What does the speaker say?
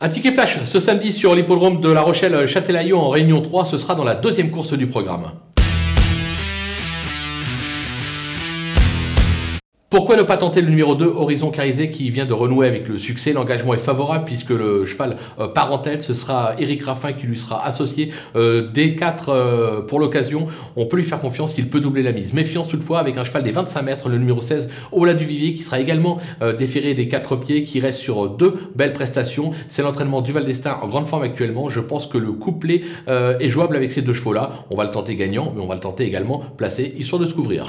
Un ticket flash ce samedi sur l'hippodrome de La Rochelle Châtelaillon en Réunion 3, ce sera dans la deuxième course du programme. Pourquoi ne pas tenter le numéro 2, Horizon Carisé, qui vient de renouer avec le succès? L'engagement est favorable puisque le cheval euh, part en tête. Ce sera Eric Raffin qui lui sera associé. Euh, des 4 euh, pour l'occasion, on peut lui faire confiance, il peut doubler la mise. Méfiance toutefois avec un cheval des 25 mètres, le numéro 16, Ola du Vivier, qui sera également déféré des 4 pieds, qui reste sur deux belles prestations. C'est l'entraînement du Val d'Estaing en grande forme actuellement. Je pense que le couplet est jouable avec ces deux chevaux-là. On va le tenter gagnant, mais on va le tenter également placé, histoire de se couvrir.